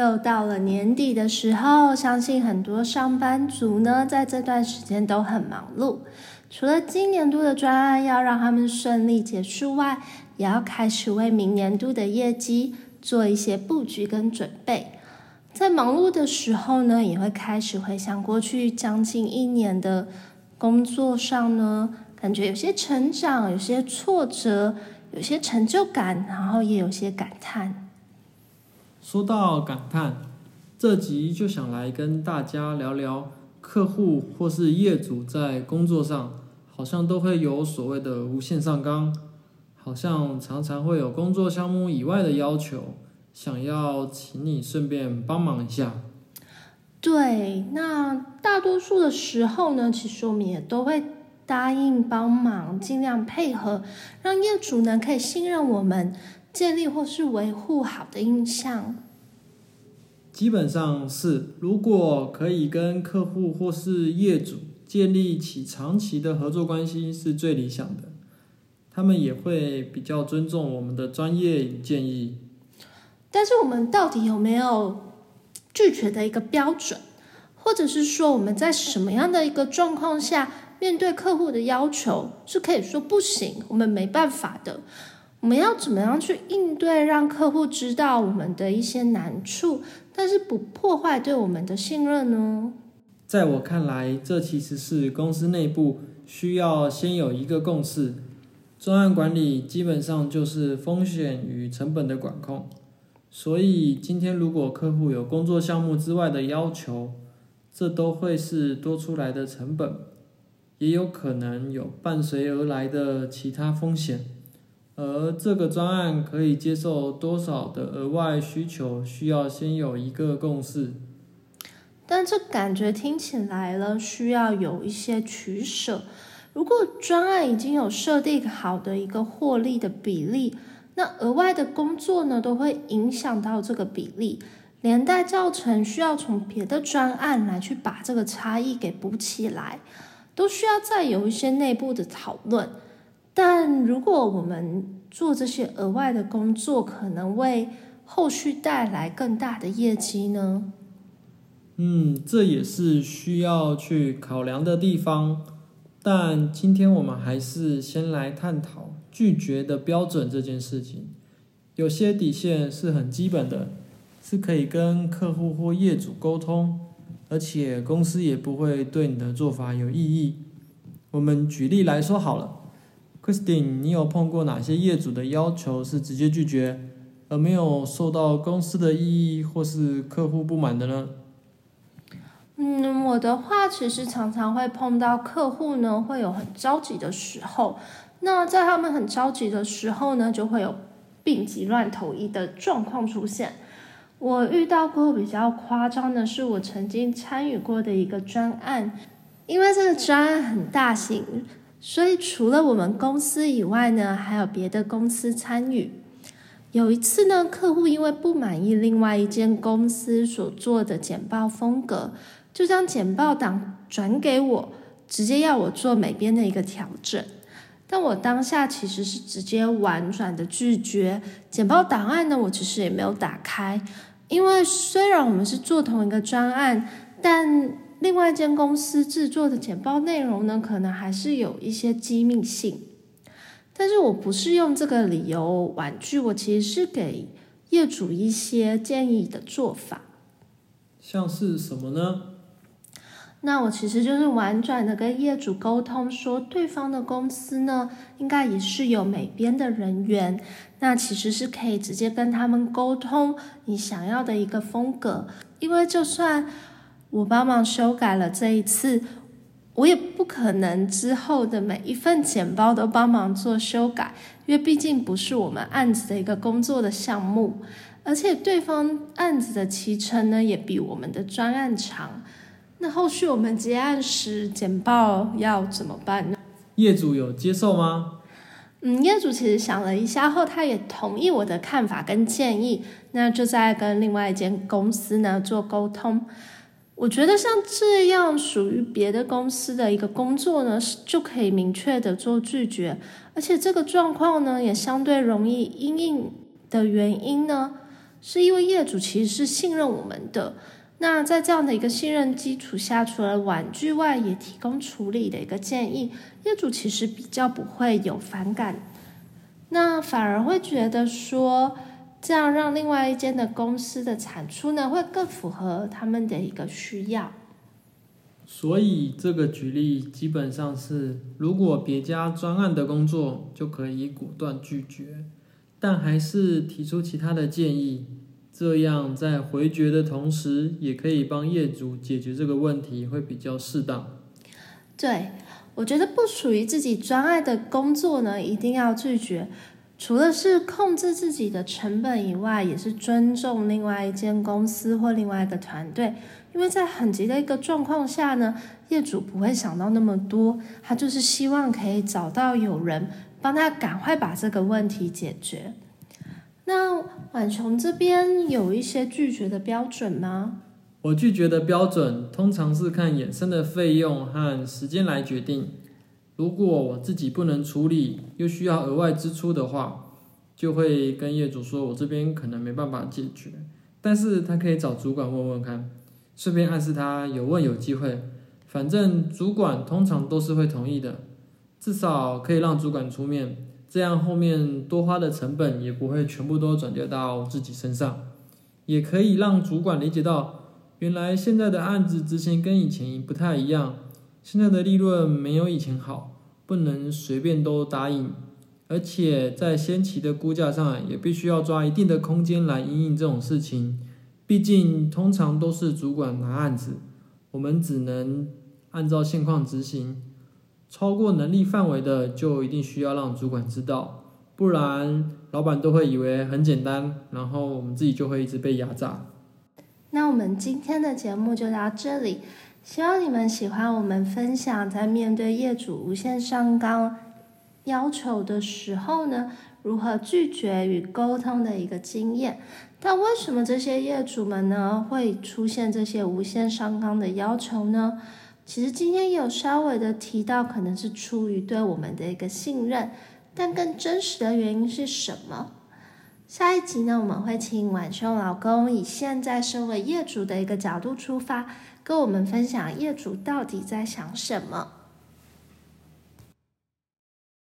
又到了年底的时候，相信很多上班族呢，在这段时间都很忙碌。除了今年度的专案要让他们顺利结束外，也要开始为明年度的业绩做一些布局跟准备。在忙碌的时候呢，也会开始回想过去将近一年的工作上呢，感觉有些成长，有些挫折，有些成就感，然后也有些感叹。说到感叹，这集就想来跟大家聊聊。客户或是业主在工作上，好像都会有所谓的无限上纲，好像常常会有工作项目以外的要求，想要请你顺便帮忙一下。对，那大多数的时候呢，其实我们也都会答应帮忙，尽量配合，让业主呢可以信任我们，建立或是维护好的印象。基本上是，如果可以跟客户或是业主建立起长期的合作关系，是最理想的。他们也会比较尊重我们的专业与建议。但是，我们到底有没有拒绝的一个标准，或者是说我们在什么样的一个状况下，面对客户的要求是可以说不行，我们没办法的？我们要怎么样去应对，让客户知道我们的一些难处，但是不破坏对我们的信任呢？在我看来，这其实是公司内部需要先有一个共识。专案管理基本上就是风险与成本的管控，所以今天如果客户有工作项目之外的要求，这都会是多出来的成本，也有可能有伴随而来的其他风险。而这个专案可以接受多少的额外需求，需要先有一个共识。但这感觉听起来了，需要有一些取舍。如果专案已经有设定好的一个获利的比例，那额外的工作呢，都会影响到这个比例，连带造成需要从别的专案来去把这个差异给补起来，都需要再有一些内部的讨论。但如果我们做这些额外的工作，可能为后续带来更大的业绩呢？嗯，这也是需要去考量的地方。但今天我们还是先来探讨拒绝的标准这件事情。有些底线是很基本的，是可以跟客户或业主沟通，而且公司也不会对你的做法有异议。我们举例来说好了。Christine，你有碰过哪些业主的要求是直接拒绝，而没有受到公司的异议或是客户不满的呢？嗯，我的话其实常常会碰到客户呢，会有很着急的时候。那在他们很着急的时候呢，就会有病急乱投医的状况出现。我遇到过比较夸张的是，我曾经参与过的一个专案，因为这个专案很大型。所以除了我们公司以外呢，还有别的公司参与。有一次呢，客户因为不满意另外一间公司所做的简报风格，就将简报档转给我，直接要我做每边的一个调整。但我当下其实是直接婉转的拒绝。简报档案呢，我其实也没有打开，因为虽然我们是做同一个专案，但另外一间公司制作的简报内容呢，可能还是有一些机密性。但是我不是用这个理由婉拒，我其实是给业主一些建议的做法。像是什么呢？那我其实就是婉转的跟业主沟通，说对方的公司呢，应该也是有美编的人员，那其实是可以直接跟他们沟通你想要的一个风格，因为就算。我帮忙修改了这一次，我也不可能之后的每一份简报都帮忙做修改，因为毕竟不是我们案子的一个工作的项目。而且对方案子的期程呢也比我们的专案长。那后续我们结案时简报要怎么办呢？业主有接受吗？嗯，业主其实想了一下后，他也同意我的看法跟建议，那就在跟另外一间公司呢做沟通。我觉得像这样属于别的公司的一个工作呢，是就可以明确的做拒绝，而且这个状况呢也相对容易因应的原因呢，是因为业主其实是信任我们的。那在这样的一个信任基础下，除了婉拒外，也提供处理的一个建议，业主其实比较不会有反感，那反而会觉得说，这样让另外一间的公司的产出呢，会更符合他们的一个需要。所以这个举例基本上是，如果别家专案的工作就可以果断拒绝，但还是提出其他的建议。这样在回绝的同时，也可以帮业主解决这个问题，会比较适当。对，我觉得不属于自己专爱的工作呢，一定要拒绝。除了是控制自己的成本以外，也是尊重另外一间公司或另外一个团队。因为在很急的一个状况下呢，业主不会想到那么多，他就是希望可以找到有人帮他赶快把这个问题解决。那婉琼这边有一些拒绝的标准吗？我拒绝的标准通常是看衍生的费用和时间来决定。如果我自己不能处理，又需要额外支出的话，就会跟业主说，我这边可能没办法解决，但是他可以找主管问问看，顺便暗示他有问有机会。反正主管通常都是会同意的，至少可以让主管出面。这样后面多花的成本也不会全部都转嫁到自己身上，也可以让主管理解到，原来现在的案子执行跟以前不太一样，现在的利润没有以前好，不能随便都答应，而且在先期的估价上也必须要抓一定的空间来应应这种事情，毕竟通常都是主管拿案子，我们只能按照现况执行。超过能力范围的，就一定需要让主管知道，不然老板都会以为很简单，然后我们自己就会一直被压榨。那我们今天的节目就到这里，希望你们喜欢我们分享在面对业主无限上纲要求的时候呢，如何拒绝与沟通的一个经验。但为什么这些业主们呢会出现这些无限上纲的要求呢？其实今天有稍微的提到，可能是出于对我们的一个信任，但更真实的原因是什么？下一集呢，我们会请晚秋老公以现在身为业主的一个角度出发，跟我们分享业主到底在想什么。